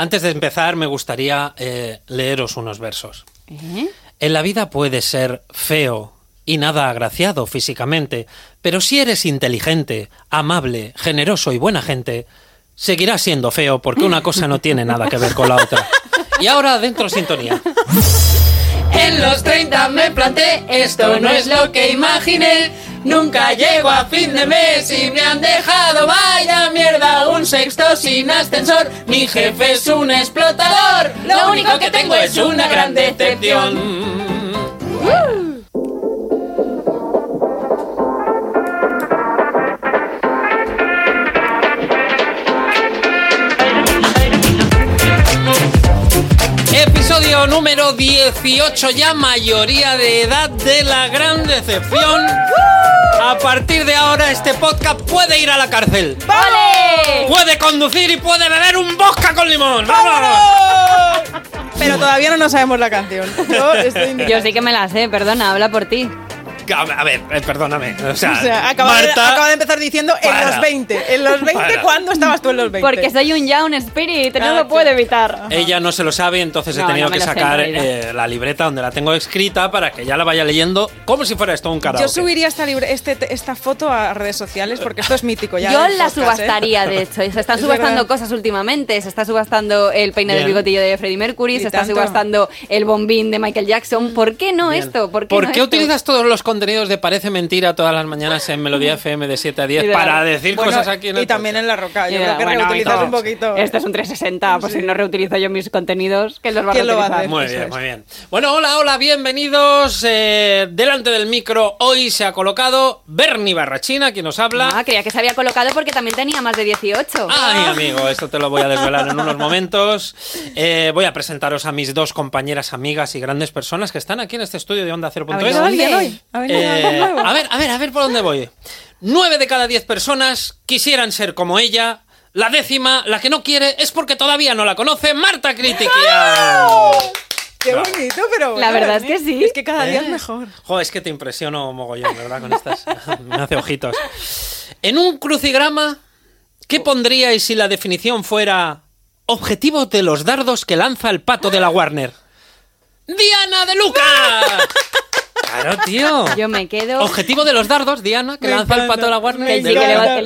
Antes de empezar, me gustaría eh, leeros unos versos. ¿Eh? En la vida puedes ser feo y nada agraciado físicamente, pero si eres inteligente, amable, generoso y buena gente, seguirás siendo feo porque una cosa no tiene nada que ver con la otra. Y ahora dentro sintonía. En los 30 me planté, esto no es lo que imaginé. Nunca llego a fin de mes y me han dejado vaya mierda. Un sexto sin ascensor, mi jefe es un explotador. Lo único que tengo es una gran decepción. Episodio número 18, ya mayoría de edad de la gran decepción. A partir de ahora este podcast puede ir a la cárcel. ¡Vale! Puede conducir y puede beber un vodka con limón. ¡Vamos! Pero todavía no nos sabemos la canción. Yo estoy. Yo sí que me la sé, perdona, habla por ti. A ver, eh, perdóname. O sea, O sea, acaba, de, Marta, acaba de empezar diciendo en Para. los 20. En los 20, Para. ¿cuándo estabas tú en los 20? Porque soy un Young Spirit, no Ah, lo puedo evitar. Ella no se lo sabe, entonces he No, tenido no que sacar en eh, la libreta donde la tengo escrita para que ya la vaya leyendo como si fuera esto un karaoke. Yo subiría esta, libre- este, esta foto a redes sociales porque esto es mítico. Ya Yo la podcast, ¿eh? subastaría, de hecho. Se están Es subastando verdad. cosas últimamente. Se está subastando el peine del bigotillo de Freddie Mercury, se está tanto. subastando el bombín de Michael Jackson. ¿Por qué no Bien. esto? ¿Por qué, ¿Por no qué esto? utilizas todos los contenidos de Parece Mentira todas las mañanas en Melodía FM de 7 a 10 Y de para la- decir Bueno, cosas aquí en el y también en la roca. Yo Y creo que bueno, reutilizas todo. un poquito. Esto es un 360, pues si no reutilizo yo mis contenidos, ¿quién los va a ¿Quién lo va a reutilizar? hacer? Muy Eso bien, es. muy bien. Bueno, hola, hola, bienvenidos. eh, delante del micro hoy se ha colocado Bernie Barrachina, quien nos habla. Ah, creía que se había colocado porque también tenía más de 18. Ay, amigo, esto te lo voy a desvelar en unos momentos. Eh, voy a presentaros a mis dos compañeras, amigas y grandes personas que están aquí en este estudio de Onda ¿Ha 0.es. Eh, a ver, a ver, a ver por dónde voy. Nueve de cada diez personas quisieran ser como ella. La décima, la que no quiere, es porque todavía no la conoce, Marta Critiquian. Qué bonito, pero La verdad es que sí. Es que cada día ¿Eh? es mejor. Joder, es que te impresiono mogollón, ¿verdad? Con estas. Me hace ojitos. En un crucigrama, ¿qué pondríais si la definición fuera objetivo de los dardos que lanza el pato de la Warner? ¡Diana de Luca! Claro, tío. Yo me quedo... Objetivo de los dardos, Diana, que Me lanza el encanta, pato de la Warner. Que sí, que le va- que-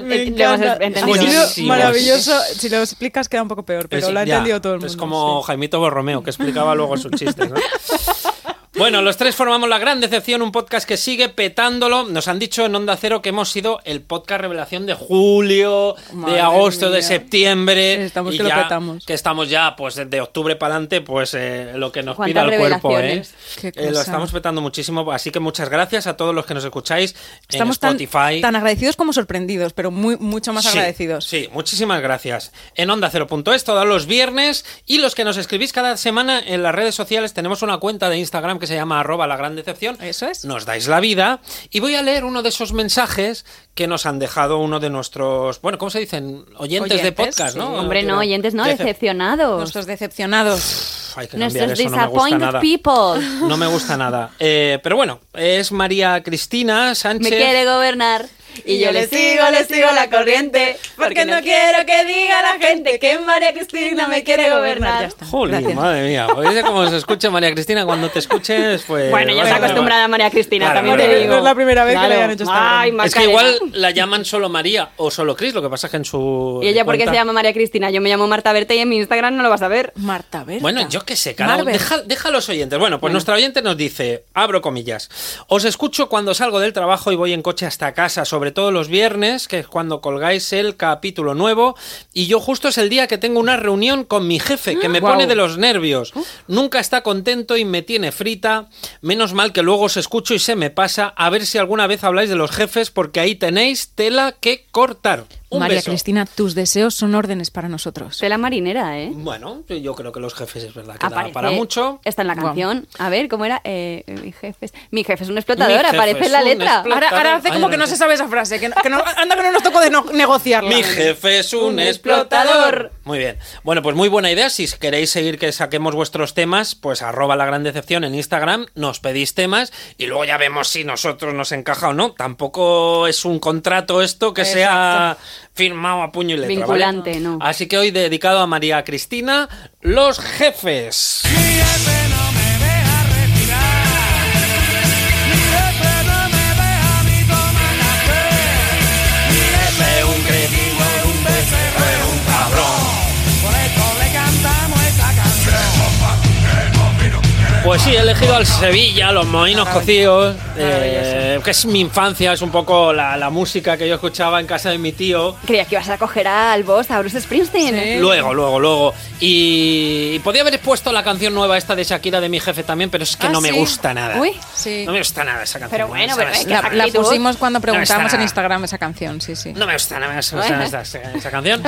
entendido. Buenísimo. maravilloso. Si lo explicas queda un poco peor, pero Es- lo ha ya, entendido todo el mundo. Es como sí. Jaimito Borromeo, que explicaba luego sus chistes. ¿no? Bueno, los tres formamos La Gran Decepción, un podcast que sigue petándolo. Nos han dicho en Onda Cero que hemos sido el podcast revelación de julio, de agosto, de septiembre. Estamos y que lo petamos. Que estamos ya, pues de octubre para adelante, pues eh, lo que nos pida ¿Cuántas el cuerpo, ¿eh? Eh, Lo estamos petando muchísimo, así que muchas gracias a todos los que nos escucháis Estamos en tan, Spotify. tan agradecidos como sorprendidos, pero muy, mucho más Sí, agradecidos. Sí, muchísimas gracias. En Onda 0.es todos los viernes y los que nos escribís cada semana en las redes sociales tenemos una cuenta de Instagram que se llama arroba la gran decepción. Eso es. Nos dais la vida y voy a leer uno de esos mensajes que nos han dejado uno de nuestros, bueno, ¿cómo se dicen? Oyentes, de Oyentes, podcast, ¿no? sí. Hombre, no, oyentes no, Decep- decepcionados. Nuestros decepcionados. Hay que Nuestros eso, no me gusta disappointed nada. people. No me gusta nada. Eh, pero bueno, es María Cristina Sánchez. Me quiere gobernar. Y yo le sigo, le sigo la corriente. Porque no quiero que diga la gente que María Cristina me quiere Ya gobernar. Gracias. madre mía. Oye, cómo se escucha María Cristina cuando te escuches, pues. Bueno, ya vas está a ver. acostumbrada a María Cristina, Claro, también te digo. No es la primera vez que le hayan hecho esta Ay. Es que igual la llaman solo María o solo Cris, lo que pasa es que en su. ¿Y ella por qué se llama María Cristina? Yo me llamo Marta Berta y en mi Instagram no lo vas a ver. Marta Berta. Bueno, yo qué sé, cada. Deja, deja a los oyentes. Bueno, pues nuestra oyente nos dice, abro comillas, os escucho cuando salgo del trabajo y voy en coche hasta casa, sobre todo los viernes, que es cuando colgáis el capítulo nuevo, y yo justo es el día que tengo una reunión con mi jefe, que me pone de los nervios. Nunca está contento y me tiene frita. Menos mal que luego os escucho y se me pasa. A ver si alguna vez habláis de los jefes, porque ahí tenéis tela que cortar. Un María beso. Cristina, tus deseos son órdenes para nosotros. Tela marinera, ¿eh? Bueno, yo creo que los jefes es verdad que da Aparece- para mucho. Está en la canción. A ver, ¿cómo era? Eh, mi jefe es, mi jefe es un explotador, jefe aparece es en la letra. Ahora, ahora hace como que no se sabe esa frase, que, no- que no- anda que no nos tocó de no- negociarla. Mi jefe es un, Un explotador. explotador. Muy bien. Bueno, pues muy buena idea. Si queréis seguir que saquemos vuestros temas, pues arroba la gran decepción en Instagram, nos pedís temas y luego ya vemos si nosotros nos encaja o no. Tampoco es un contrato esto que sea firmado a puño y letra. ¿vale? Vinculante, no. Así que hoy dedicado a María Cristina, los jefes. Pues sí, he elegido al Sevilla, los moinos cocidos, eh, que es mi infancia, es un poco la, la música que yo escuchaba en casa de mi tío. Creía que ibas a coger al boss, a Bruce Springsteen. Sí. Luego, luego, luego. Y, y podía haber puesto la canción nueva esta de Shakira de mi jefe también, pero es que Ah, no me sí. gusta nada. Uy. Sí. No me gusta nada esa canción. Pero ¿no? bueno, pero es que La, la pusimos cuando preguntamos está en. Instagram esa canción, sí, sí. No me gusta, no me gusta, esa, esa- esa canción.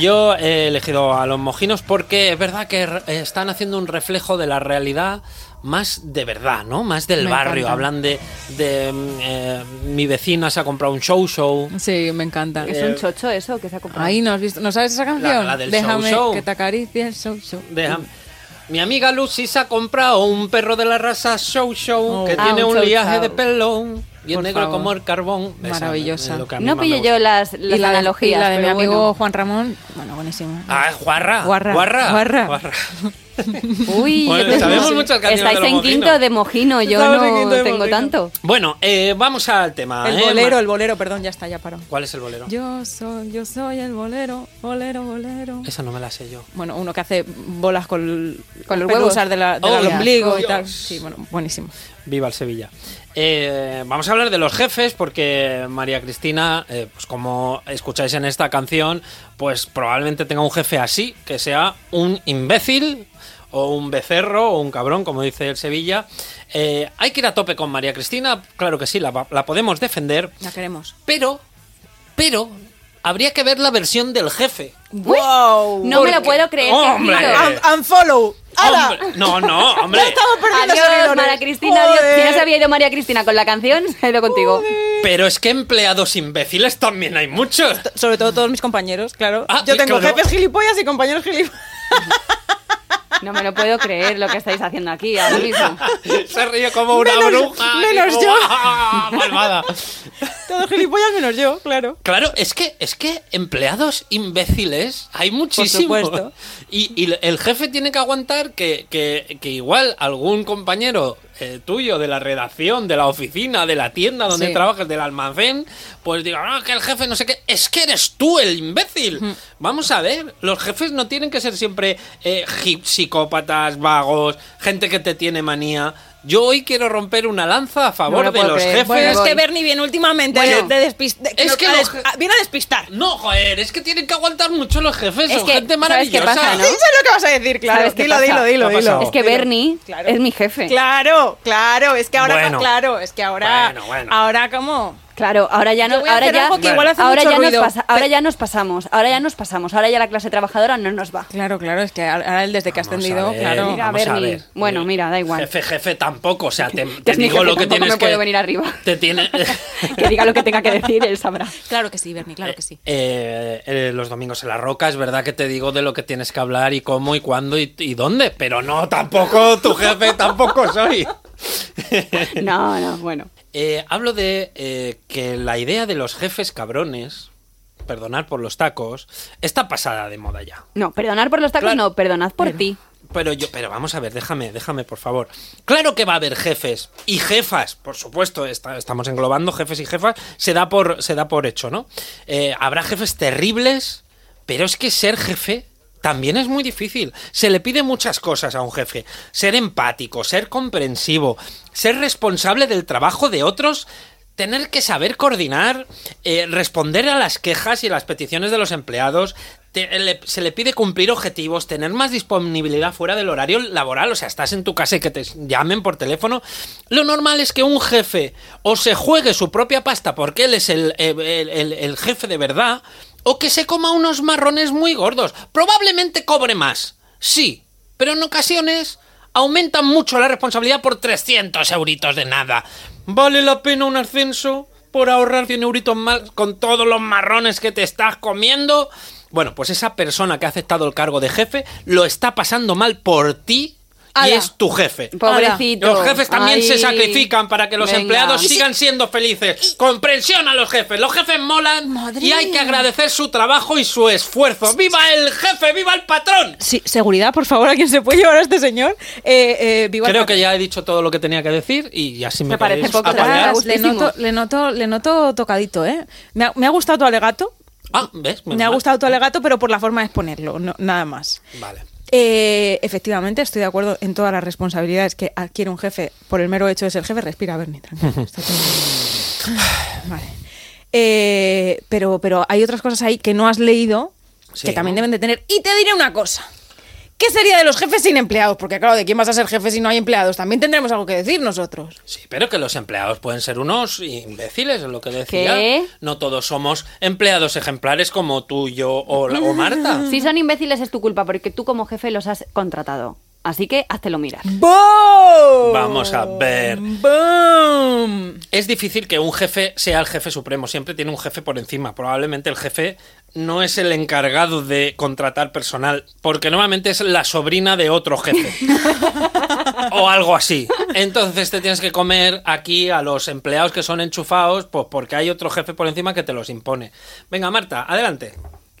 Yo he elegido a los mojinos porque es verdad que están haciendo un reflejo de la realidad más de verdad, ¿no? Más del Me barrio. encanta. Hablan de, de, mm, eh, mi vecina se ha comprado un show show. Sí, me encanta. Es un chocho eso que se ha comprado. Ahí no has visto, ¿no sabes esa canción? la del Déjame show, show. que te acaricie el show show. Deja- Mi amiga Lucy se ha comprado un perro de la raza Show Show Oh. que Ah, tiene un un Chow liaje de pelo y es Por negro favor. como el carbón. Maravillosa. es No gusta. yo las, las y la analogías. y la de mi amigo bueno. Juan Ramón, bueno, buenísimo. Ah, es guarra. Guarra, Guarra. guarra. Uy, Bueno, tengo- sabemos muchas canciones Estáis de en quinto de mojino, yo no de tengo mojino. tanto. Bueno, eh, vamos al tema. El ¿eh? bolero, el bolero, perdón, ya está, ya paró. ¿Cuál es el bolero? Yo soy, yo soy el bolero, bolero, bolero. Esa no me la sé yo. Bueno, uno que hace bolas con, Con los huevos. de la, del Oh, ombligo Dios. y tal. Sí, bueno, buenísimo. Viva el Sevilla. Eh, vamos a hablar de los jefes porque María Cristina, eh, pues como escucháis en esta canción, pues probablemente tenga un jefe así, que sea un imbécil o un becerro o un cabrón, como dice el Sevilla. Eh, hay que ir a tope con María Cristina, claro que sí, la, podemos defender, La queremos. pero, pero, habría que ver la versión del jefe. ¡Wow! No me lo puedo creer. ¡Hombre! Unfollow. No, no, hombre. Ya estamos perdiendo Adiós. María Cristina. Adiós. Si no se había ido María Cristina con la canción, se ha ido contigo. Pero es que empleados imbéciles también hay muchos. Sobre todo todos mis compañeros, claro. Ah, Yo tengo claro. jefes gilipollas y compañeros gilipollas. No me lo puedo creer lo que estáis haciendo aquí ahora mismo. Se ríe como una Menos- bruja. menos como, yo. ¡ah! Malvada. Todos gilipollas menos yo, claro. Claro, es que, es que empleados imbéciles hay muchísimos. supuesto. Y, y el jefe tiene que aguantar que, que- que igual algún compañero eh, tuyo de la redacción, de la oficina, de la tienda donde Sí. trabajas, del almacén, pues diga, no, que el jefe no sé qué. Es que eres tú el imbécil. Vamos a ver, los jefes no tienen que ser siempre eh, psicópatas, vagos, gente que te tiene manía. Yo hoy quiero romper una lanza a favor lo de los creer. jefes. Bueno, es que Bernie viene últimamente Bueno, de, de despis- de- es no- que des- a- viene a despistar. No, joder, es que tienen que aguantar mucho los jefes, Es son que, gente ¿sabes qué maravillosa. pasa, no? Sí, sé lo que vas a decir, claro. ¿Sabes qué Dilo, dilo, dilo, ¿Qué ha dilo. Es que. Bernie Claro. es mi jefe. Claro, claro, es que ahora, Bueno. claro, es que ahora, Bueno, bueno. ahora como, Claro, ahora ya no, ahora ya, igual hace ahora ya ruido. pasa, ahora ya nos pasamos, ahora ya nos pasamos, ahora ya la clase trabajadora no nos va. claro, claro, es que ahora él desde que ha Vamos a ascendido, ver, claro. Mira, vamos a Bernie. ver. Bueno, mira, da igual. Jefe, jefe tampoco, o sea, te, digo jefe, lo que tienes me que... puedo venir arriba. Te tiene... que diga lo que tenga que decir, él sabrá. Claro que sí, Bernie, claro que sí. Eh, eh, los domingos en la roca, es verdad que te digo de lo que tienes que hablar y cómo y cuándo y, y dónde, pero no, tampoco tu jefe, tampoco soy. No, no, bueno. Eh, hablo de eh, que la idea de los jefes cabrones, perdonar por los tacos, está pasada de moda ya. No, perdonar por los tacos, Claro. no, perdonad por ti. Pero yo, pero vamos a ver, déjame, déjame, por favor. Claro que va a haber jefes y jefas, por supuesto, está- estamos englobando jefes y jefas, se da por, se da por hecho, ¿no? Eh, habrá jefes terribles, pero es que ser jefe también es muy difícil. Se le pide muchas cosas a un jefe. Ser empático, ser comprensivo, ser responsable del trabajo de otros, tener que saber coordinar, eh, responder a las quejas y las peticiones de los empleados. se le pide cumplir objetivos, tener más disponibilidad fuera del horario laboral, o sea, estás en tu casa y que te llamen por teléfono. Lo normal es que un jefe o se juegue su propia pasta porque él es el, el jefe de verdad, o que se coma unos marrones muy gordos. Probablemente cobre más, sí, pero en ocasiones aumentan mucho la responsabilidad por 300 euritos de nada. ¿Vale la pena un ascenso? por ahorrar 100 euritos más con todos los marrones que te estás comiendo. Bueno, pues esa persona que ha aceptado el cargo de jefe lo está pasando mal por ti y Ala. es tu jefe. Pobrecito. Los jefes también se sacrifican para que los Venga. empleados sigan siendo felices. Comprensión a los jefes. Los jefes molan Madre y hay que mía. agradecer su trabajo y su esfuerzo. ¡Viva el jefe! ¡Viva el patrón! Sí, seguridad, por favor, a quién se puede llevar a este señor. Eh, eh, viva el Creo que ya he dicho todo lo que tenía que decir y así me, Me parece poco, le noto, le noto, le noto tocadito, ¿eh? Me ha, me ha gustado tu alegato. Ah, ¿ves? Me ha gustado tu alegato, pero por la forma de exponerlo, no- nada más. Vale. Eh, efectivamente, estoy de acuerdo en todas las responsabilidades que adquiere un jefe por el mero hecho de ser jefe. Respira, Bernie, tranquilo. bien. Vale. Eh, pero, pero hay otras cosas ahí que no has leído Sí. que también deben de tener. Y te diré una cosa. ¿Qué sería de los jefes sin empleados? Porque claro, ¿de quién vas a ser jefe si no hay empleados? También tendremos algo que decir nosotros. Sí, pero que los empleados pueden ser unos imbéciles, es lo que decía. ¿Qué? No todos somos empleados ejemplares como tú, yo o, la- o Marta. Si son imbéciles es tu culpa porque tú como jefe los has contratado. Así que háztelo mirar. ¡Boom! Vamos a ver. ¡Boom! Es difícil que un jefe sea el jefe supremo, siempre tiene un jefe por encima. Probablemente el jefe no es el encargado de contratar personal, porque normalmente es la sobrina de otro jefe. o algo así. Entonces te tienes que comer aquí a los empleados que son enchufados, pues porque hay otro jefe por encima que te los impone. Venga, Marta, adelante.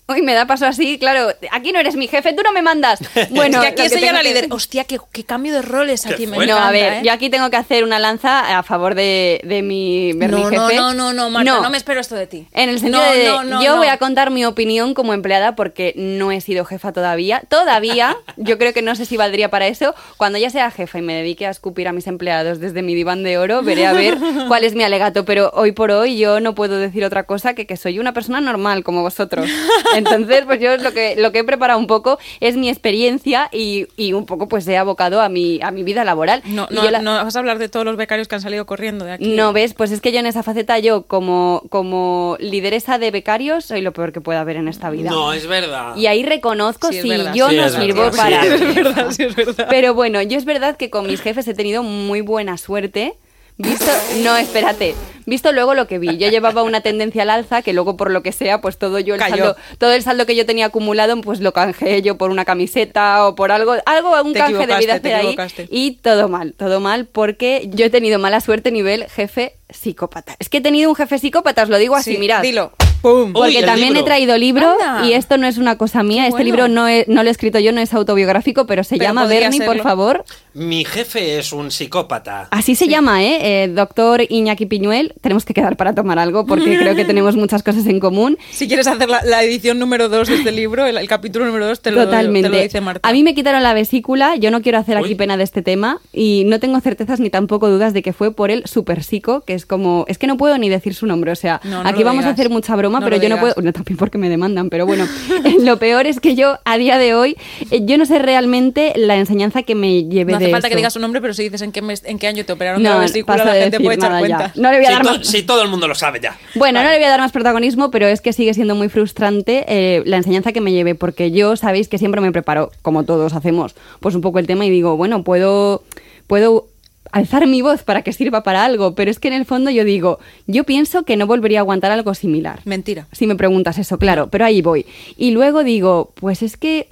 Uy, me da paso así, claro. Aquí no eres mi jefe, tú no me mandas. Bueno, es que aquí tengo la que- líder. Hostia, qué, qué cambio de roles ¿Qué aquí me? No, a ver, ¿eh? yo aquí tengo que hacer una lanza a favor de, de mi, de mi no, jefe. no, no, no, no, Marta, no. me espero esto de ti. En el sentido No, de, no, no, yo no. voy a contar mi opinión como empleada porque no he sido jefa todavía. Todavía, yo creo que no sé si valdría para eso. Cuando ya sea jefa y me dedique a escupir a mis empleados desde mi diván de oro, veré a ver cuál es mi alegato. Pero hoy por hoy yo no puedo decir otra cosa que que soy una persona normal como vosotros. Entonces, pues yo lo que, lo que he preparado un poco es mi experiencia y, y un poco pues he abocado a mi, a mi vida laboral. No, no, la- no vas a hablar de todos los becarios que han salido corriendo de aquí. no, ¿ves? Pues es que yo en esa faceta, yo como, como lideresa de becarios, soy lo peor que puede haber en esta vida. No, es verdad. Y ahí reconozco Sí, es si verdad. yo Sí, no es sirvo Sí, para... es verdad, sí, es verdad. Pero bueno, yo es verdad que con mis jefes he tenido muy buena suerte. Visto, no, espérate. Visto luego lo que vi. Yo llevaba una tendencia al alza que luego por lo que sea, pues todo yo el Cayó. saldo, todo el saldo que yo tenía acumulado, pues lo canjeé yo por una camiseta o por algo, algo, un Te canje de te hacer ahí. Y todo mal, todo mal, porque yo he tenido mala suerte nivel jefe psicópata. Es que he tenido un jefe psicópata, os lo digo así, Sí, mirad. Dilo. ¡Pum! Porque también libro. he traído libro Anda. y esto no es una cosa mía. Qué este bueno. libro no, he- no lo he escrito yo, no es autobiográfico, pero se Pero llama Bernie, por favor. Mi jefe es un psicópata. Así se llama, ¿eh? Eh, Doctor Iñaki Piñuel. Tenemos que quedar para tomar algo porque creo que tenemos muchas cosas en común. Si quieres hacer la, la edición número 2 de este libro, el, el capítulo número 2, te lo, Totalmente. te lo dice Marta. A mí me quitaron la vesícula, yo no quiero hacer aquí pena de este tema y no tengo certezas ni tampoco dudas de que fue por el super psico, que es como, es que no puedo ni decir su nombre, o sea, No, no aquí vamos a hacer mucha broma, No pero yo no puedo, no también porque me demandan, pero bueno, eh, lo peor es que yo a día de hoy, eh, yo no sé realmente la enseñanza que me lleve no hace de falta que digas su nombre, pero si dices en qué, mes- en qué año te operaron de No, la vesícula, la gente puede echar nada ya. cuenta. No le voy a Si, dar más... si todo el mundo lo sabe ya. Bueno, no le voy a dar más protagonismo, pero es que sigue siendo muy frustrante eh, la enseñanza que me lleve, porque yo sabéis que siempre me preparo, como todos hacemos, pues un poco el tema y digo, bueno, puedo, puedo alzar mi voz para que sirva para algo, pero es que en el fondo yo digo, yo pienso que no volvería a aguantar algo similar. Mentira. Si me preguntas eso, claro, pero ahí voy. Y luego digo, pues es que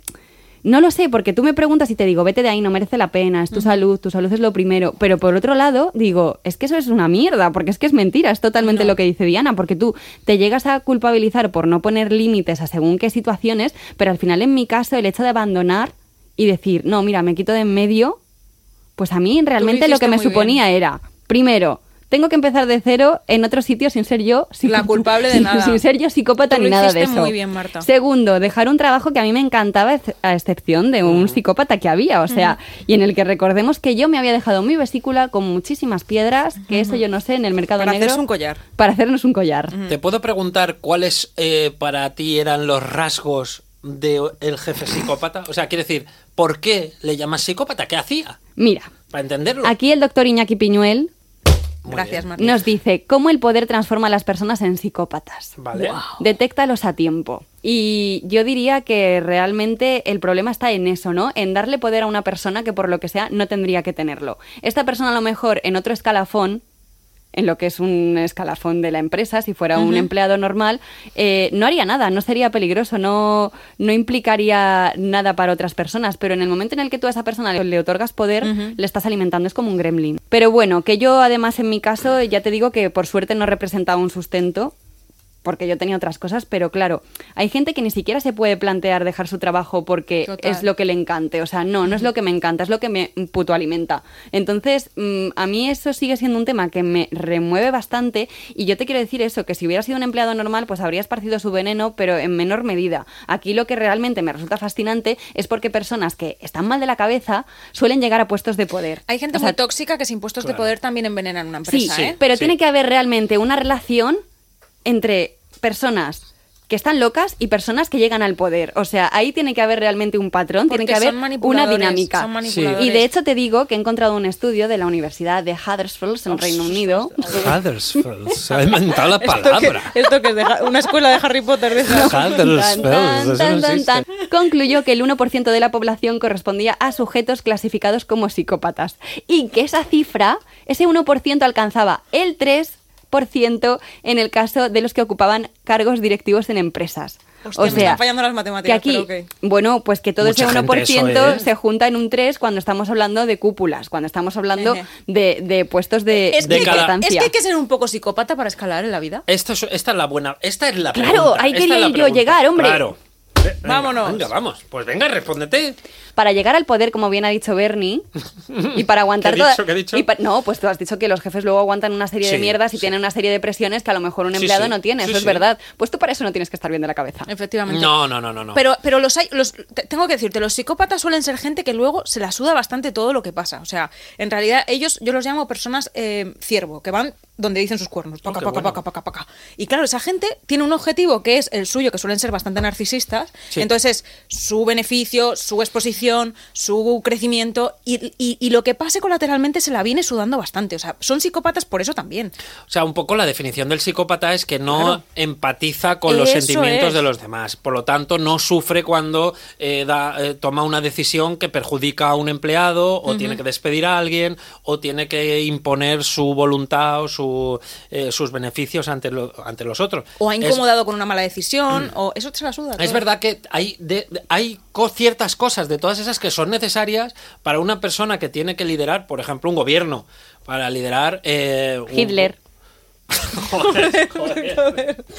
no lo sé, porque tú me preguntas y te digo, vete de ahí, no merece la pena, es tu salud, tu salud es lo primero. Pero por otro lado, digo, es que eso es una mierda, porque es que es mentira, es totalmente lo que dice Diana, porque tú te llegas a culpabilizar por no poner límites a según qué situaciones, pero al final en mi caso el hecho de abandonar y decir, no, mira, me quito de en medio, pues a mí realmente lo que me suponía era, primero, tengo que empezar de cero en otro sitio sin ser yo La culpable de sin- nada. sin ser yo psicópata Tú ni lo nada de eso. muy bien, Marta. Segundo, dejar un trabajo que a mí me encantaba, a excepción de un psicópata que había, o sea, y en el que recordemos que yo me había dejado mi vesícula con muchísimas piedras, que eso yo no sé, en el mercado Para negro. hacerse un collar. Para hacernos un collar. ¿Te puedo preguntar cuáles eh, para ti eran los rasgos del jefe psicópata? O sea, quiero decir, ¿por qué le llamas psicópata? ¿Qué hacía? Mira, Para entenderlo. aquí el doctor Iñaki Piñuel Muy Gracias, nos dice cómo el poder transforma a las personas en psicópatas. Vale. Detéctalos a tiempo. Y yo diría que realmente el problema está en eso, ¿no? En darle poder a una persona que por lo que sea no tendría que tenerlo. Esta persona a lo mejor en otro escalafón en lo que es un escalafón de la empresa, si fuera un empleado normal, eh, no haría nada, no sería peligroso, no, no implicaría nada para otras personas, pero en el momento en el que tú a esa persona le, le otorgas poder, le estás alimentando, es como un gremlin. Pero bueno, que yo además en mi caso, ya te digo que por suerte no representaba un sustento, porque yo tenía otras cosas, pero claro, hay gente que ni siquiera se puede plantear dejar su trabajo porque Total. es lo que le encante. O sea, no, no es lo que me encanta, es lo que me puto alimenta. Entonces, mm, a mí eso sigue siendo un tema que me remueve bastante y yo te quiero decir eso, que si hubiera sido un empleado normal, pues habría esparcido su veneno, pero en menor medida. Aquí lo que realmente me resulta fascinante es porque personas que están mal de la cabeza suelen llegar a puestos de poder. Hay gente O sea, muy tóxica que sin puestos de poder también envenenan una Sí, empresa, ¿eh? pero Sí. tiene que haber realmente una relación entre personas que están locas y personas que llegan al poder. O sea, ahí tiene que haber realmente un patrón, tiene que haber son una dinámica. son manipuladores. Y de hecho te digo que he encontrado un estudio de la Universidad de Huddersfield en Reino Unido. Huddersfield. Se ha inventado la Esto que, palabra. esto que es de una escuela de Harry Potter. De Huddersfield. tan, tan, no. Concluyó que el 1% de la población correspondía a sujetos clasificados como psicópatas y que esa cifra, ese 1% alcanzaba el 3% en el caso de los que ocupaban cargos directivos en empresas. Hostia, o me sea, están fallando las matemáticas, que aquí, pero ok. bueno, pues que todo Mucha ese gente 1% eso, ¿eh? se junta en un 3 cuando estamos hablando de cúpulas, cuando estamos hablando de, de puestos de, Es de que, hay que- importancia. es que hay que ser un poco psicópata para escalar en la vida. Esto es- esta es la buena. Esta es la Claro, pregunta. ahí quería yo pregunta. llegar, hombre. Claro. Venga, Vámonos. Venga, vamos. Pues venga, respóndete. para llegar al poder, como bien ha dicho Bernie, y para aguantar ¿Qué he toda- dicho? ¿Qué he dicho? y pa- no, pues tú has dicho que los jefes luego aguantan una serie de mierdas y sí. tienen una serie de presiones que a lo mejor un empleado sí. no tiene, Sí, eso es verdad. Pues tú para eso no tienes que estar bien de la cabeza. Efectivamente. No, no, no, no. no. Pero, pero los hay, los, te- tengo que decirte, los psicópatas suelen ser gente que luego se la suda bastante todo lo que pasa. O sea, en realidad ellos, yo los llamo personas eh, ciervo, que van donde dicen sus cuernos. Paca, Oh, qué paca, bueno. paca, paca, paca. Y claro, esa gente tiene un objetivo que es el suyo, que suelen ser bastante narcisistas. Sí. Entonces, es su beneficio, su exposición, su crecimiento y, y- y lo que pase colateralmente se la viene sudando bastante. O sea, son psicópatas por eso también. O sea, un poco la definición del psicópata es que no Claro. empatiza con los sentimientos es. de los demás. Por lo tanto, no sufre cuando eh, da- eh, toma una decisión que perjudica a un empleado o tiene que despedir a alguien o tiene que imponer su voluntad o su, eh, sus beneficios ante, lo- ante los otros. O ha Es- incomodado con una mala decisión, o eso se la suda. Es verdad que hay, de- hay ciertas cosas de todas esas que son necesarias para una persona que tiene que liderar, por ejemplo, un gobierno. Para liderar. eh, un- Hitler. Joder, joder.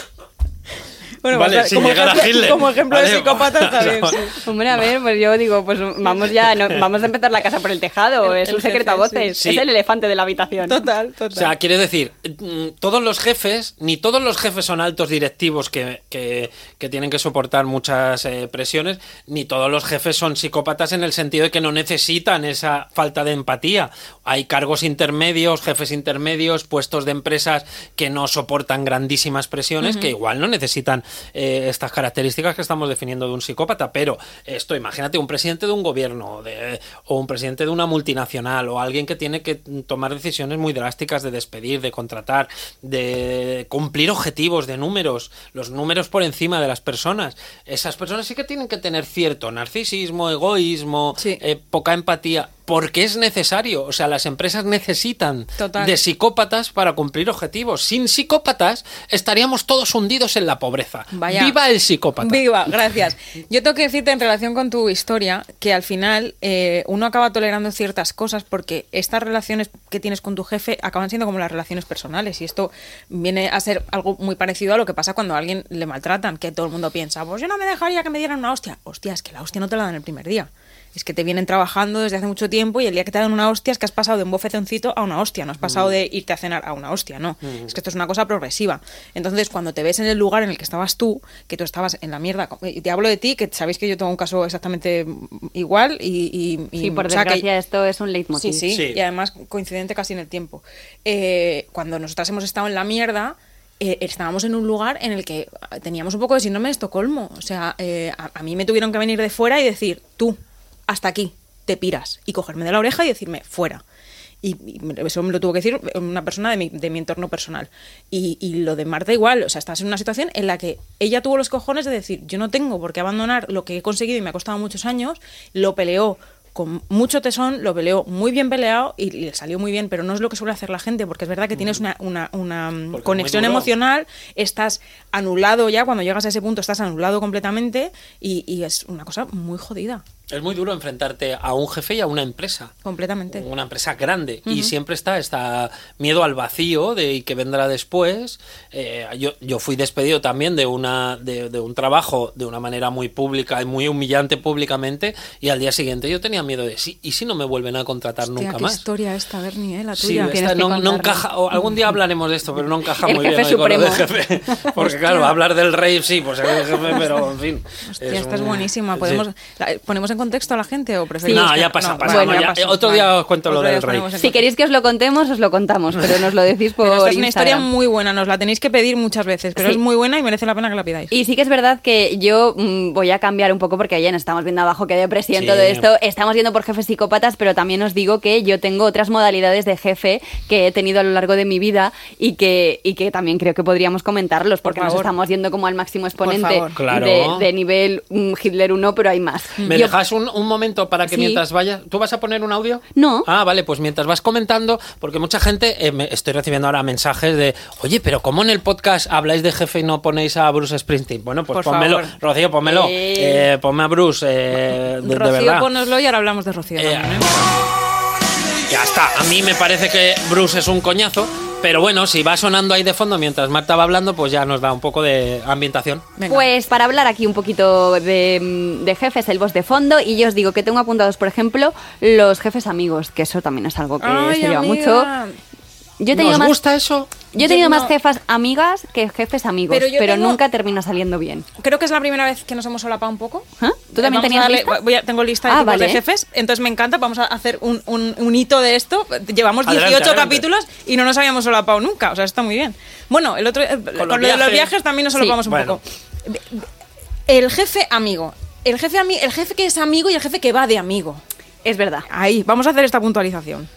Bueno, Vale, como ejemplo- Hitler. Como ejemplo de psicópata está bien. no. sí. Hombre, a ver, pues yo digo, pues vamos ya, no- vamos a empezar la casa por el tejado, El- es el un secreto a voces, Sí. es el elefante de la habitación. Total, total. O sea, quiere decir, mm, todos los jefes, ni todos los jefes son altos directivos que, que- que tienen que soportar muchas eh, presiones, ni todos los jefes son psicópatas en el sentido de que no necesitan esa falta de empatía. Hay cargos intermedios, jefes intermedios, puestos de empresas que no soportan grandísimas presiones, que igual no necesitan eh, estas características que estamos definiendo de un psicópata. Pero esto, imagínate, un presidente de un gobierno de- o un presidente de una multinacional o alguien que tiene que tomar decisiones muy drásticas de despedir, de contratar, de cumplir objetivos, de números, los números por encima de las personas. Esas personas sí que tienen que tener cierto narcisismo, egoísmo, Sí. eh, poca empatía. Porque es necesario, o sea, las empresas necesitan Total. de psicópatas para cumplir objetivos. Sin psicópatas estaríamos todos hundidos en la pobreza. Vaya. ¡Viva el psicópata! Viva, gracias. Yo tengo que decirte en relación con tu historia que al final eh, uno acaba tolerando ciertas cosas porque estas relaciones que tienes con tu jefe acaban siendo como las relaciones personales y esto viene a ser algo muy parecido a lo que pasa cuando a alguien le maltratan, que todo el mundo piensa, pues yo no me dejaría que me dieran una hostia. Hostia, es que la hostia no te la dan el primer día. Es que te vienen trabajando desde hace mucho tiempo y el día que te dan una hostia es que has pasado de un bofetoncito a una hostia, no has pasado de irte a cenar a una hostia, no. Es que esto es una cosa progresiva. Entonces, cuando te ves en el lugar en el que estabas tú, que tú estabas en la mierda, y te hablo de ti, que sabéis que yo tengo un caso exactamente igual y... y- y- Sí, por o sea, que- desgracia esto es un Sí, leitmotiv. sí, Sí. y además coincidente casi en el tiempo. Eh, cuando nosotras hemos estado en la mierda, eh, estábamos en un lugar en el que teníamos un poco de síndrome de Estocolmo. O sea, eh, a, a mí me tuvieron que venir de fuera y decir, tú, hasta aquí, te piras. Y cogerme de la oreja y decirme, fuera. Y, y eso me lo tuvo que decir una persona de mi, de mi entorno personal. Y, y lo de Marta igual, o sea, estás en una situación en la que ella tuvo los cojones de decir, yo no tengo por qué abandonar lo que he conseguido y me ha costado muchos años, lo peleó con mucho tesón, lo peleó muy bien peleado y le salió muy bien, pero no es lo que suele hacer la gente, porque es verdad que tienes una, una, una, mm, es conexión emocional, estás anulado ya, cuando llegas a ese punto estás anulado completamente y, y es una cosa muy jodida, Es muy duro enfrentarte a un jefe y a una empresa. completamente. Una empresa grande. Y siempre está está miedo al vacío de y que vendrá después. Eh, yo, yo fui despedido también de, una, de, de un trabajo de una manera muy pública y muy humillante públicamente. Y al día siguiente yo tenía miedo de sí. ¿Y si no me vuelven a contratar Hostia, nunca qué más? historia esta, Bernie, ¿eh? la Sí, tuya. esta Tienes que no, no encaja. o algún día hablaremos de esto, pero no encaja El muy bien con lo de jefe. Porque claro, hablar del rey, sí, pues es el jefe, pero en fin. Hostia, esta es un- buenísima. sí. ¿Podemos, la- ¿Ponemos en contexto a la gente o preferís No, que- ya pasa, pasa. bueno, ya pasó. otro día os cuento lo Otro día del rey. Si queréis que os lo contemos, os lo contamos, pero nos lo decís por Pero esta es una historia muy buena, nos la tenéis que pedir muchas veces, pero Sí. es muy buena y merece la pena que la pidáis. Y sí que es verdad que yo mm, voy a cambiar un poco porque ya nos estamos viendo abajo que depresión Sí. todo esto. Estamos viendo por jefes psicópatas, pero también os digo que yo tengo otras modalidades de jefe que he tenido a lo largo de mi vida y que, y que también creo que podríamos comentarlos porque nos estamos yendo como al máximo exponente favor. Claro. de, de nivel mm, Hitler 1, pero hay más. ¿Me Yo- dejas un, un momento para que Sí. mientras vayas... ¿Tú vas a poner un audio? No. Ah, vale, pues mientras vas comentando, porque mucha gente, eh, me- estoy recibiendo ahora mensajes de, oye, pero ¿cómo en el podcast habláis de jefe y no ponéis a Bruce Springsteen? Bueno, pues Por pónmelo, favor. Rocío, pónmelo. Eh. Eh, ponme a Bruce, eh, de, de Rocío, verdad. pónoslo y ahora hablamos de Rocío. También. Ya está, a mí me parece que Bruce es un coñazo, pero bueno, si va sonando ahí de fondo mientras Marta va hablando, pues ya nos da un poco de ambientación. Venga. Pues para hablar aquí un poquito de, mm, de jefes, el voz de fondo, y yo os digo que tengo apuntados, por ejemplo, los jefes amigos, que eso también es algo que Ay, se lleva amiga. mucho. Yo he tenido ¿Nos más, gusta eso? yo he tenido Yo más no- jefas amigas que jefes amigos, Pero pero, yo tengo- nunca termina saliendo bien. Creo que es la primera vez que nos hemos solapado un poco. ¿Ah? ¿Tú también a tenías darle- lista? voy a- tengo lista de Ah, tipos de vale. jefes, entonces me encanta. Vamos a hacer un, un- un hito de esto. Llevamos 18 Adelante, adelante. capítulos y no nos habíamos solapado nunca. O sea, está muy bien. Bueno, el otro, eh, con, los lo de los viajes. viajes también nos Sí. solapamos un Bueno. poco. El jefe amigo. El jefe, ami- el jefe que es amigo y el jefe que va de amigo. Es verdad. Ahí, vamos a hacer esta puntualización.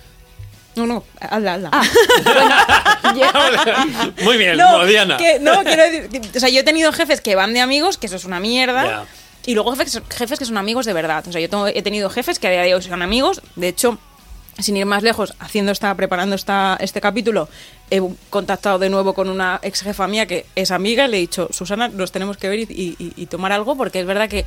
No, no, hazla, hazla. Ah, bueno, yo- Muy bien, No, Diana. que- no, quiero decir, que- o sea, yo he tenido jefes que van de amigos, que eso es una mierda. Y luego jefes, jefes que son amigos de verdad. O sea, yo tengo- he tenido jefes que a día de hoy son amigos. De hecho, sin ir más lejos, haciendo esta, preparando esta, este capítulo, he contactado de nuevo con una ex jefa mía que es amiga y le he dicho, Susana, nos tenemos que ver y, y- y tomar algo porque es verdad que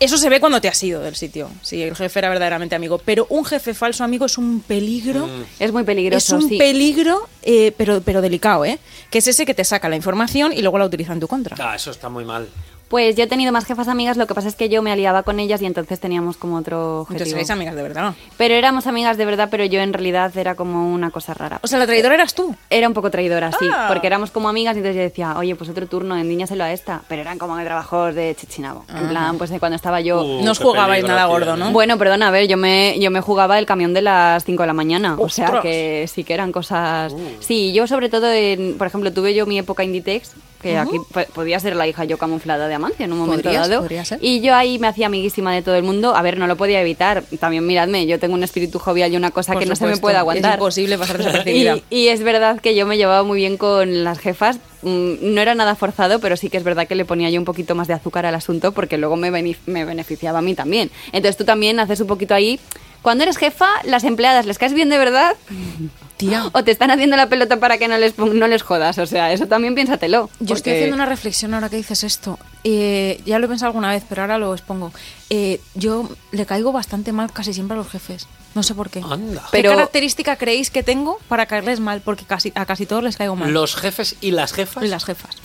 eso se ve cuando te has ido del sitio. Si el jefe era verdaderamente amigo. Pero un jefe falso amigo es un peligro. es muy Es peligroso, un sí. peligro, eh, pero, pero delicado, ¿eh? Que es ese que te saca la información y luego la utiliza en tu contra. Ah, eso está muy mal. Pues yo he tenido más jefas amigas, lo que pasa es que yo me aliaba con ellas y entonces teníamos como otro Entonces objetivo. seréis amigas de verdad. Pero éramos amigas de verdad, pero yo en realidad era como una cosa rara. O sea, la traidora eras tú. Era un poco traidora, sí, Ah. porque éramos como amigas y entonces yo decía, oye, pues otro turno, endíñaselo a esta. Pero eran como de trabajos de chichinabo. En plan, pues de cuando estaba yo... Uh, No os jugabais nada gordo, ¿no? Bueno, perdona, a ver, yo me, yo me jugaba el camión de las 5 de la mañana. O sea que sí que eran cosas. Uh. Sí, yo sobre todo, en- por ejemplo, tuve yo mi época Inditex, que aquí po- podía ser la hija yo camuflada de Amancia en un momento dado. podría ser. Y yo ahí me hacía amiguísima de todo el mundo. A ver, no lo podía evitar. También miradme, yo tengo un espíritu jovial y una cosa Por que no se me puede aguantar. Es imposible pasar desapercibida. Y, y es verdad que yo me llevaba muy bien con las jefas. Mm, No era nada forzado, pero sí que es verdad que le ponía yo un poquito más de azúcar al asunto porque luego me, me beneficiaba a mí también. Entonces tú también haces un poquito ahí. Cuando eres jefa, las empleadas les caes bien de verdad Tía. o te están haciendo la pelota para que no les, no les jodas. O sea, eso también piénsatelo. Yo estoy haciendo una reflexión ahora que dices esto. Eh, ya lo he pensado alguna vez, pero ahora lo expongo. Eh, yo le caigo bastante mal casi siempre a los jefes. No sé por qué. Anda. Pero- ¿Qué característica creéis que tengo para caerles mal? Porque casi, a casi todos les caigo mal. Los jefes y las jefas. Y las jefas.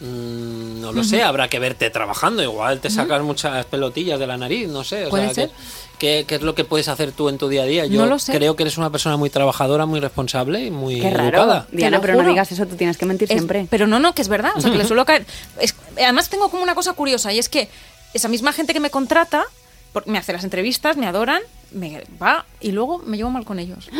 Mm, no lo sé, habrá que verte trabajando. Igual te sacas muchas pelotillas de la nariz, no sé. o Puede sea, ser. ¿qué, qué, qué es lo que puedes hacer tú en tu día a día? Yo No lo sé. creo que eres una persona muy trabajadora, muy responsable y muy Qué raro. educada. Diana, pero no digas eso, tú tienes que mentir Es- siempre. pero no, no, que es verdad. O sea, que le suelo caer. es- además, tengo como una cosa curiosa y es que esa misma gente que me contrata, por- me hace las entrevistas, me adoran, me va y luego me llevo mal con ellos.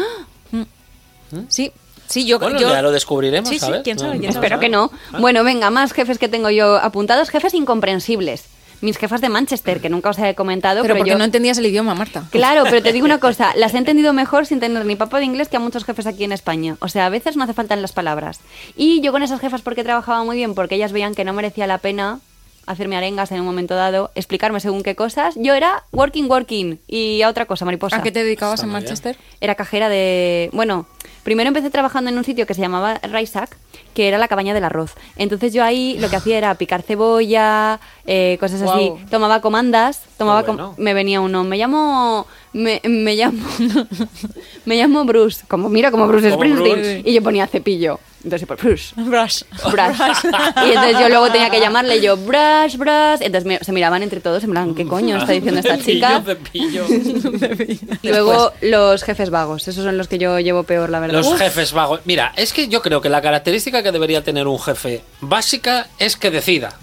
Mm. Sí, sí, yo. Bueno, yo- ya lo descubriremos, Sí, sí, ¿sabes? quién sabe, No, quién sabe. Espero que no. Bueno, venga, más jefes que tengo yo apuntados. Jefes incomprensibles. Mis jefas de Manchester, que nunca os he comentado. Pero Pero, porque yo... no entendías el idioma, Marta. Claro, pero te digo una cosa, las he entendido mejor sin tener ni papa de inglés que a muchos jefes aquí en España. O sea, a veces no hace falta en las palabras. Y yo con esas jefas porque trabajaba muy bien, porque ellas veían que no merecía la pena hacerme arengas en un momento dado, explicarme según qué cosas, yo era working, working y a otra cosa, mariposa. ¿A qué te dedicabas Está en. Manchester? Era cajera de... Bueno, primero empecé trabajando en un sitio que se llamaba Raisac, que era la cabaña del arroz. Entonces yo ahí lo que hacía era picar cebolla, eh, cosas así. Tomaba comandas, tomaba com- bueno. me venía uno, me llamo... Me, me llamo... me llamo Bruce, como mira como Bruce Como Springsteen. Bruce. Y yo ponía cepillo. Entonces, pues, Bruce. Brush. Brush. Y entonces yo luego tenía que llamarle yo, brush, brush. Entonces me- se miraban entre todos en plan, ¿qué coño está diciendo esta chica? Cepillo, luego los jefes vagos, esos son los que yo llevo peor, la verdad. Los jefes vagos. Mira, es que yo creo que la característica que debería tener un jefe básica es que decida.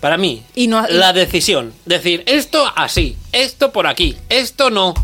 Para mí, Y no- y- la decisión. Decir, esto así, esto por aquí, esto no.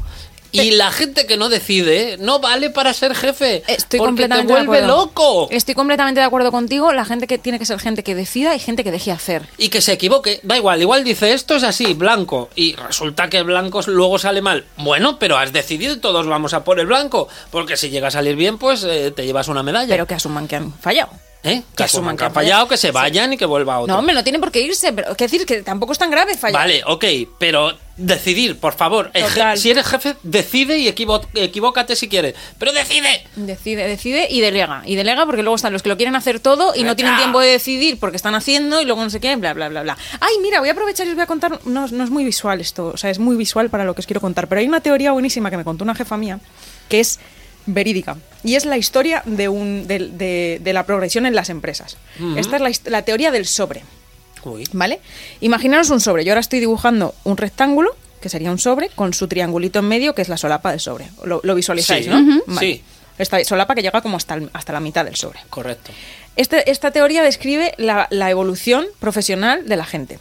Y la gente que no decide no vale para ser jefe. Estoy porque completamente te de vuelve acuerdo. loco. Estoy completamente de acuerdo contigo. La gente que tiene que ser gente que decida y gente que deje hacer. Y que se equivoque, da igual, igual dice esto es así, blanco, y resulta que blanco luego sale mal. Bueno, pero has decidido y todos vamos a por el blanco, porque si llega a salir bien, pues eh, te llevas una medalla. Pero que asuman que han fallado. ¿Eh? que Que asuman asuman que que han han fallado, que se vayan y que vuelva otro. No, hombre, no tienen por qué irse. Pero que decir que tampoco es tan grave fallar. Vale, ok, pero decidir, por favor. Total. si eres jefe, decide y equivo- equivócate si quieres. Pero decide. Decide, decide y delega. Y delega porque luego están los que lo quieren hacer todo y no tienen tiempo de decidir porque están haciendo y luego no sé qué, bla, bla, bla, bla. Ay, mira, voy a aprovechar y os voy a contar. No, no es muy visual esto, o sea, es muy visual para lo que os quiero contar. Pero hay una teoría buenísima que me contó una jefa mía que es verídica y es la historia de, un, de, de- de la progresión en las empresas. Esta es la, la teoría del sobre. Uy. ¿Vale? Imaginaros un sobre. Yo ahora estoy dibujando un rectángulo, que sería un sobre, con su triangulito en medio, que es la solapa del sobre. Lo, lo visualizáis, Sí. ¿no? Vale. Sí. Esta solapa que llega como hasta, el- hasta la mitad del sobre. Correcto. Este- esta teoría describe la, la evolución profesional de la gente.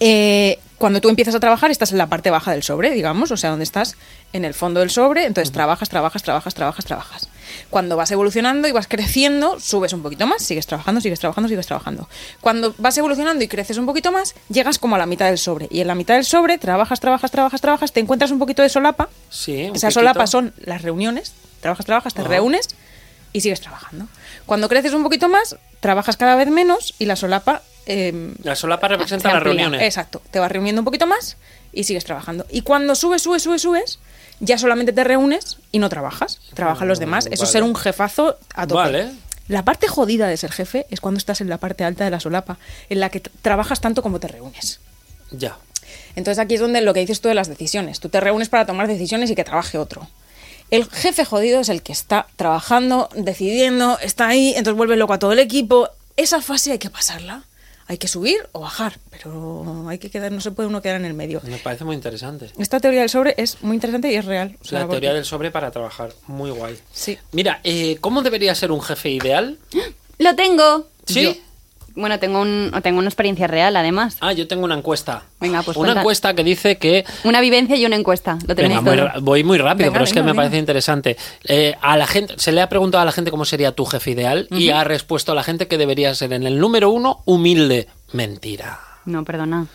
Eh, cuando tú empiezas a trabajar, estás en la parte baja del sobre, digamos, o sea, donde estás en el fondo del sobre, entonces trabajas, trabajas, trabajas, trabajas, trabajas. Cuando vas evolucionando y vas creciendo, subes un poquito más, sigues trabajando, sigues trabajando, sigues trabajando. Cuando vas evolucionando y creces un poquito más, llegas como a la mitad del sobre. Y en la mitad del sobre, trabajas, trabajas, trabajas, trabajas, te encuentras un poquito de solapa. Sí, un Esa solapa son las reuniones. Trabajas, trabajas, te reúnes y sigues trabajando. Cuando creces un poquito más, trabajas cada vez menos y la solapa... eh, La solapa representa Se las reuniones. Exacto, te vas reuniendo un poquito más y sigues trabajando. Y cuando subes, subes, subes, subes, ya solamente te reúnes y no trabajas. Trabajan los demás. Eso es vale. ser un jefazo a tope. Vale. La parte jodida de ser jefe es cuando estás en la parte alta de la solapa, en la que trabajas tanto como te reúnes. Ya. Entonces aquí es donde lo que dices tú de las decisiones. Tú te reúnes para tomar decisiones y que trabaje otro. El jefe jodido es el que está trabajando, decidiendo, está ahí, entonces vuelve loco a todo el equipo. Esa fase hay que pasarla. Hay que subir o bajar, pero hay que quedar, no se puede uno quedar en el medio. Me parece muy interesante. Esta teoría del sobre es muy interesante y es real. O sea, La teoría porque- del sobre para trabajar. Muy guay. Sí. Mira, eh, ¿cómo debería ser un jefe ideal? ¡Lo tengo! ¿Sí? Yo. Bueno, tengo, un, tengo una experiencia real, además. Ah, yo tengo una encuesta. Venga, pues Una cuenta. encuesta que dice que Una vivencia y una encuesta. Lo tenéis Venga, ra- voy muy rápido, Venga, pero es que me parece interesante. Eh, a la gente, se le ha preguntado a la gente cómo sería tu jefe ideal y ha respuesto a la gente que debería ser en el número uno, humilde. Mentira. No, perdona.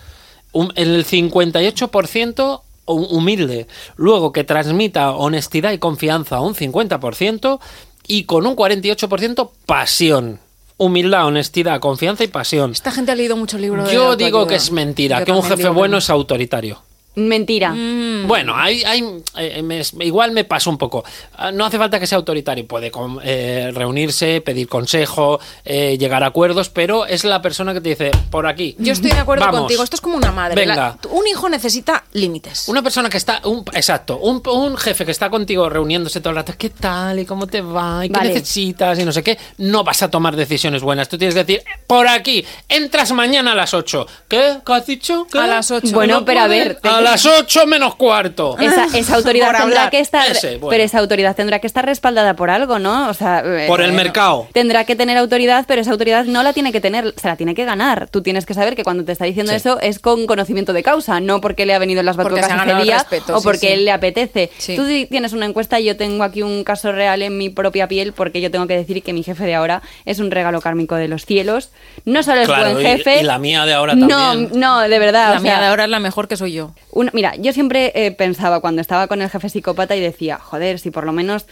En el 58% hu- humilde. Luego que transmita honestidad y confianza un 50% y con un 48% pasión. Humildad, honestidad, confianza y pasión. Esta gente ha leído mucho libro de Yo digo que es mentira, Yo que un jefe bueno no. es autoritario. Mentira. Mm. Bueno, hay, hay, eh, me- igual me pasa un poco. Ah, No hace falta que sea autoritario. Puede eh, reunirse, pedir consejo, eh, llegar a acuerdos, pero es la persona que te dice, por aquí. Yo estoy de acuerdo Vamos. contigo. Esto es como una madre. Venga. La- un hijo necesita límites. Una persona que está, un, exacto, un, un jefe que está contigo reuniéndose todo el rato, ¿qué tal? ¿Y cómo te va? ¿Y qué Vale. necesitas? Y no sé qué, no vas a tomar decisiones buenas. Tú tienes que decir, por aquí, entras mañana a las 8. ¿Qué? ¿Qué has dicho? ¿Qué? A las ocho. Bueno, No pero a ver, te- A las 8 menos cuarto. Esa, esa autoridad Por tendrá hablar. que estar, Ese, bueno. pero esa autoridad tendrá que estar respaldada por algo, ¿no? O sea, eh, Por el bueno, mercado. Tendrá que tener autoridad, pero esa autoridad no la tiene que tener, se la tiene que ganar. Tú tienes que saber que cuando te está diciendo Sí. eso es con conocimiento de causa, no porque le ha venido en las batucas ese día respeto, o sí, porque sí. él le apetece. Sí. Tú tienes una encuesta y yo tengo aquí un caso real en mi propia piel porque yo tengo que decir que mi jefe de ahora es un regalo kármico de los cielos. No solo es Claro, buen jefe. y la mía de ahora No, también. no, de verdad. La o mía de ahora es la mejor que soy yo. Una- mira, yo siempre eh, pensaba cuando estaba con el jefe psicópata y decía, joder, si por lo menos,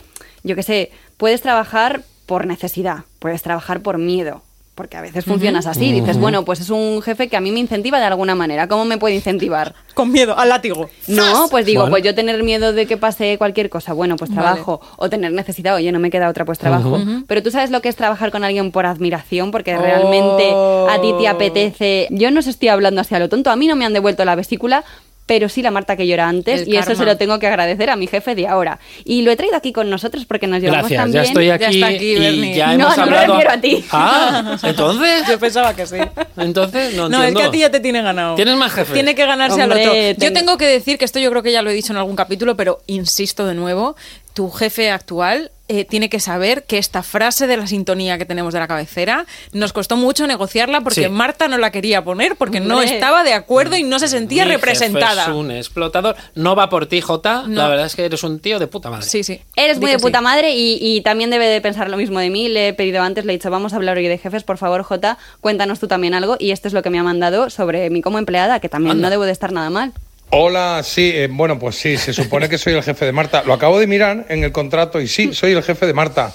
yo qué sé, puedes trabajar por necesidad, puedes trabajar por miedo, Porque a veces funcionas así. Dices, bueno, pues es un jefe que a mí me incentiva de alguna manera. ¿Cómo me puede incentivar? Con miedo, al látigo. No, pues digo, Vale. pues yo tener miedo de que pase cualquier cosa, bueno, pues trabajo. O tener necesidad, oye, no me queda otra, pues trabajo. Pero tú sabes lo que es trabajar con alguien por admiración, porque realmente a ti te Oh. apetece. Yo no os estoy hablando así a lo tonto, a mí no me han devuelto la vesícula. Pero sí la Marta que yo era antes, El y eso se lo tengo que agradecer a mi jefe de ahora. Y lo he traído aquí con nosotros porque nos llevamos Gracias, tan ya bien. estoy Ya aquí, está aquí, y Bernie. ya No, no me hablado. refiero a ti. Ah, entonces, Yo pensaba que sí. entonces no, No, es que a ti ya te tiene ganado. Tienes más jefe. Tiene que ganarse al Hombre, otro. Yo tengo- tengo que decir que esto yo creo que ya lo he dicho en algún capítulo, pero insisto de nuevo, tu jefe actual eh, tiene que saber que esta frase de la sintonía que tenemos de la cabecera nos costó mucho negociarla porque Sí. Marta no la quería poner porque no estaba de acuerdo y no se sentía Mi jefe representada. Es un explotador. No va por ti, Jota. No. La verdad es que eres un tío de puta madre. Sí, sí. Eres muy de puta sí. madre y, y también debe de pensar lo mismo de mí. Le he pedido antes, le he dicho, vamos a hablar hoy de jefes, por favor, Jota, cuéntanos tú también algo. Y esto es lo que me ha mandado sobre mí como empleada, que también Anda. no debo de estar nada mal. Hola, sí, eh, bueno, pues sí, se supone que soy el jefe de Marta. Lo acabo de mirar en el contrato y sí, soy el jefe de Marta.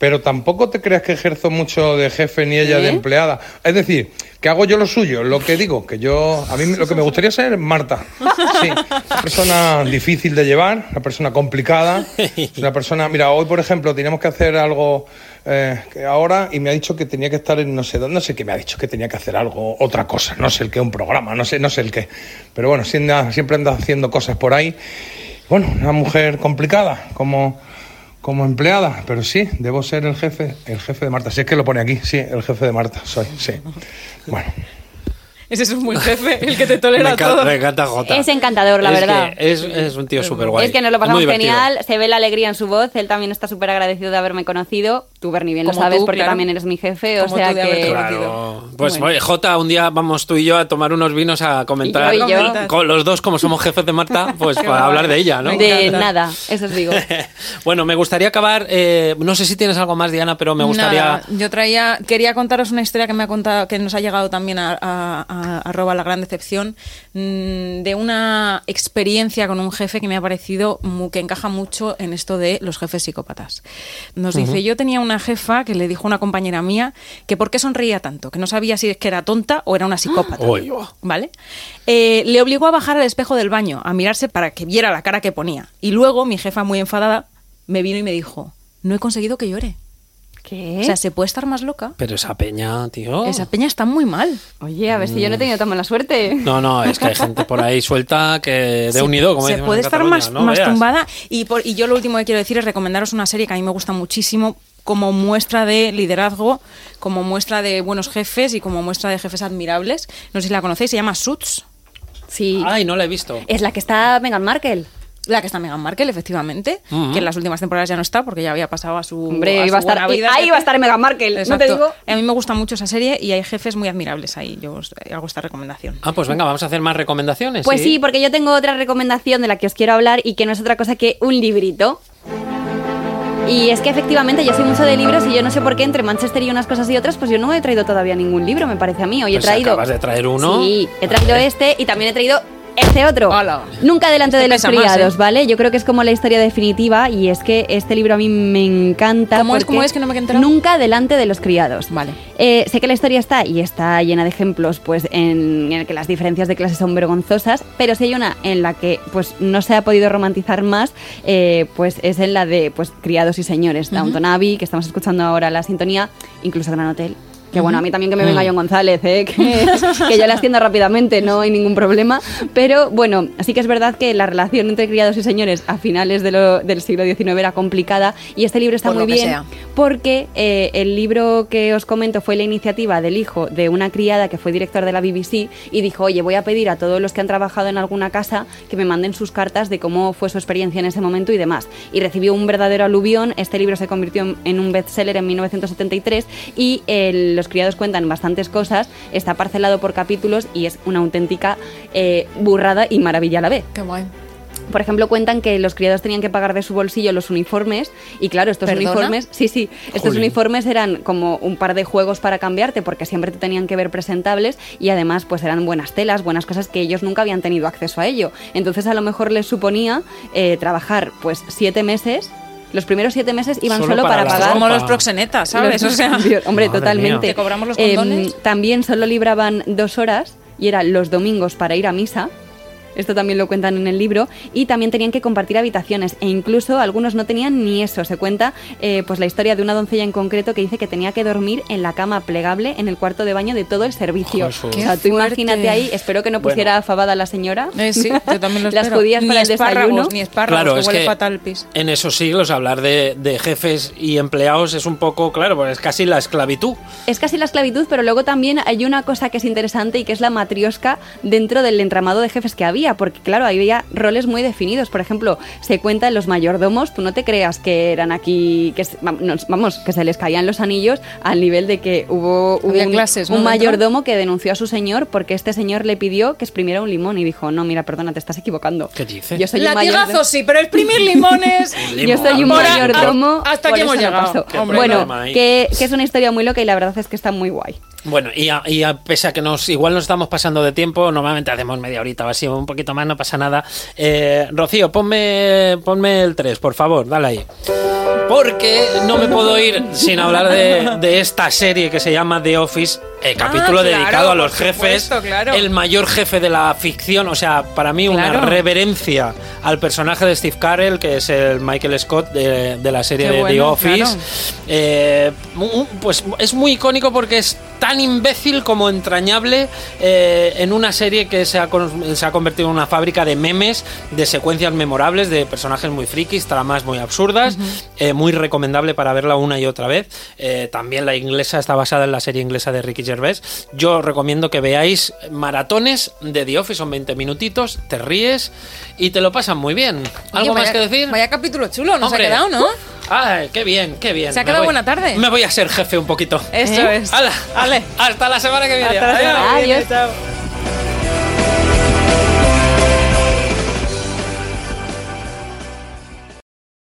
Pero tampoco te creas que ejerzo mucho de jefe ni ella de empleada. Es decir, que hago yo lo suyo, lo que digo, que yo, a mí lo que me gustaría ser es Marta. Sí, una persona difícil de llevar, una persona complicada, una persona, mira, hoy por ejemplo teníamos que hacer algo eh, que ahora y me ha dicho que tenía que estar en no sé dónde, no sé qué me ha dicho, que tenía que hacer algo, otra cosa, no sé el qué, un programa, no sé, no sé el qué. Pero bueno, siempre anda, siempre anda haciendo cosas por ahí. Bueno, una mujer complicada, como como empleada, pero sí, debo ser el jefe, el jefe de Marta. Si es que lo pone aquí, sí, el jefe de Marta, soy, sí. Bueno. Ese es un buen jefe, el que te tolera todo. me encanta Jota. Es encantador, la Es verdad. que Es, es un tío súper guay. Es que nos lo pasamos genial, se ve la alegría en su voz, él también está súper agradecido de haberme conocido. Tú, Bernie, bien lo Como sabes tú, porque claro. también eres mi jefe, o Como sea que... Claro. Pues Bueno. Jota, un día vamos tú y yo a tomar unos vinos a comentar. Y yo, y yo. Con los dos, como somos jefes de Marta, pues para hablar de ella, ¿no? De nada, eso os digo. bueno, me gustaría acabar. eh, no sé si tienes algo más, Diana, pero me gustaría. Nada, yo traía, quería contaros una historia que me ha contado, que nos ha llegado también a, a- a- arroba la gran decepción, mm, de una experiencia con un jefe que me ha parecido que encaja mucho en esto de los jefes psicópatas. Nos dice, yo tenía una jefa que le dijo a una compañera mía que por qué sonreía tanto, que no sabía si es que era tonta o era una psicópata. Oh. ¿Vale? Eh, le obligó a bajar al espejo del baño, a mirarse para que viera la cara que ponía. Y luego mi jefa, muy enfadada, me vino y me dijo, no he conseguido que llore. ¿Qué? O sea, ¿se puede estar más loca? Pero esa peña, tío. Esa peña está muy mal. Oye, a ver si yo no he tenido tan mala suerte. No, no, es que hay gente por ahí suelta que de Se- unido, como Se puede en estar Cataluña, más, no más tumbada. Y, por- y yo lo último que quiero decir es recomendaros una serie que a mí me gusta muchísimo como muestra de liderazgo, como muestra de buenos jefes y como muestra de jefes admirables. No sé si la conocéis, se llama Suits. Sí. Ay, no la he visto. Es la que está Meghan Markle. La que está Meghan Markle, efectivamente, Ujú. que en las últimas temporadas ya no está porque ya había pasado a su Hombre, a iba a su estar, buena vida, ahí va a estar Meghan Markle, no te Exacto. digo. A mí me gusta mucho esa serie y hay jefes muy admirables ahí. Yo os hago esta recomendación. Ah, pues venga, vamos a hacer más recomendaciones. Pues sí, porque yo tengo otra recomendación de la que os quiero hablar y que no es otra cosa que un librito. Y es que efectivamente yo soy mucho de libros y yo no sé por qué entre Manchester y unas cosas y otras, pues yo no he traído todavía ningún libro, me parece a mí. Hoy he Pues traído. acabas de traer uno. Sí, he traído este y también he traído este otro. Hola. Nunca delante Este de los más, criados, ¿eh? ¿vale? Yo creo que es como la historia definitiva y es que este libro a mí me encanta. ¿Cómo es? porque ¿Cómo es? Que no me enterado. Nunca delante de los criados. Vale. Eh, sé que la historia está y está llena de ejemplos pues en, en el que las diferencias de clase son vergonzosas, pero si hay una en la que pues no se ha podido romantizar más, eh, pues es en la de pues criados y señores, Downton Abbey, que estamos escuchando ahora la sintonía, incluso Gran Hotel. Que bueno, a mí también que me venga John González, ¿eh? que, que yo la extiendo rápidamente, no hay ningún problema. Pero bueno, sí que es verdad que la relación entre criados y señores a finales de lo- del siglo XIX era complicada y este libro está Por muy bien sea. porque eh, el libro que os comento fue la iniciativa del hijo de una criada que fue director de la BBC y dijo, oye, voy a pedir a todos los que han trabajado en alguna casa que me manden sus cartas de cómo fue su experiencia en ese momento y demás. Y recibió un verdadero aluvión, este libro se convirtió en, un bestseller en 1973 y eh, los criados cuentan bastantes cosas, está parcelado por capítulos y es una auténtica eh, burrada y maravilla a la vez. Qué guay. Por ejemplo, cuentan que los criados tenían que pagar de su bolsillo los uniformes y claro, estos ¿Perdona? uniformes, sí, sí, estos Jolín. uniformes eran como un par de juegos para cambiarte porque siempre te tenían que ver presentables y además pues eran buenas telas, buenas cosas que ellos nunca habían tenido acceso a ello. Entonces a lo mejor les suponía eh, trabajar pues siete meses Los primeros siete meses iban Solo solo, para para, pagar. Como los proxenetas, ¿sabes? Los- O sea, Dios, hombre, totalmente. mía. ¿Que cobramos los Em, también solo libraban dos horas y eran los domingos para ir a misa. Esto también lo cuentan en el libro. Y también tenían que compartir habitaciones. E incluso algunos no tenían ni eso. Se cuenta eh, pues la historia de una doncella en concreto que dice que tenía que dormir en la cama plegable en el cuarto de baño de todo el servicio. O sea, tú imagínate ahí. Espero que no Bueno. pusiera fabada la señora. Eh, sí, yo también lo Las judías ni para el espárragos, desayuno. Ni espárragos, Claro, que es huele que fatal el pis. en esos siglos hablar de, de jefes y empleados es un poco, claro, pues es casi la esclavitud. Es casi la esclavitud, pero luego también hay una cosa que es interesante y que es la matriosca dentro del entramado de jefes que había, porque claro, había roles muy definidos. Por ejemplo, se cuenta en los mayordomos, tú no te creas que eran aquí, que se- vamos, vamos, que se les caían los anillos al nivel de que hubo Había un, clases, ¿no, un dentro? mayordomo que denunció a su señor porque este señor le pidió que exprimiera un limón y dijo, no, mira, perdona, te estás equivocando. ¿Qué dice? Yo soy Latigazos mayordomo. sí, pero exprimir limones... Yo soy un mayordomo. hasta aquí hemos no llegado. Hombre, bueno, ahí. que, que es una historia muy loca y la verdad es que está muy guay. Bueno, y, a- y a- pese a que nos igual nos estamos pasando de tiempo, normalmente hacemos media horita o así, un poquito más, no pasa nada. Eh, Rocío, ponme, ponme el 3, por favor, dale ahí. Porque no me puedo ir sin hablar de, de esta serie que se llama The Office, el capítulo Ah, claro, dedicado a los jefes, supuesto, claro. el mayor jefe de la ficción, o sea, para mí una reverencia al personaje de Steve Carell, que es el Michael Scott de, de la serie Qué de The Office. Eh, pues es muy icónico porque es tan imbécil como entrañable eh, en una serie que se ha, se ha convertido en una fábrica de memes, de secuencias memorables, de personajes muy frikis, tramas muy absurdas, eh, muy recomendable para verla una y otra vez. Eh, también la inglesa está basada en la serie inglesa de Ricky Gervais. Yo recomiendo que veáis maratones de The Office, son 20 minutitos, te ríes y te lo pasan muy bien. ¿Algo Oye, más vaya- que decir? Vaya capítulo chulo, nos Hombre. ha quedado, ¿no? Ay, qué bien, qué bien. Se ha quedado buena tarde. Me voy a ser jefe un poquito. Eso ¿Eh? es. ¡Hala! Hasta la semana que viene. Hasta la semana que Adiós. viene, chao.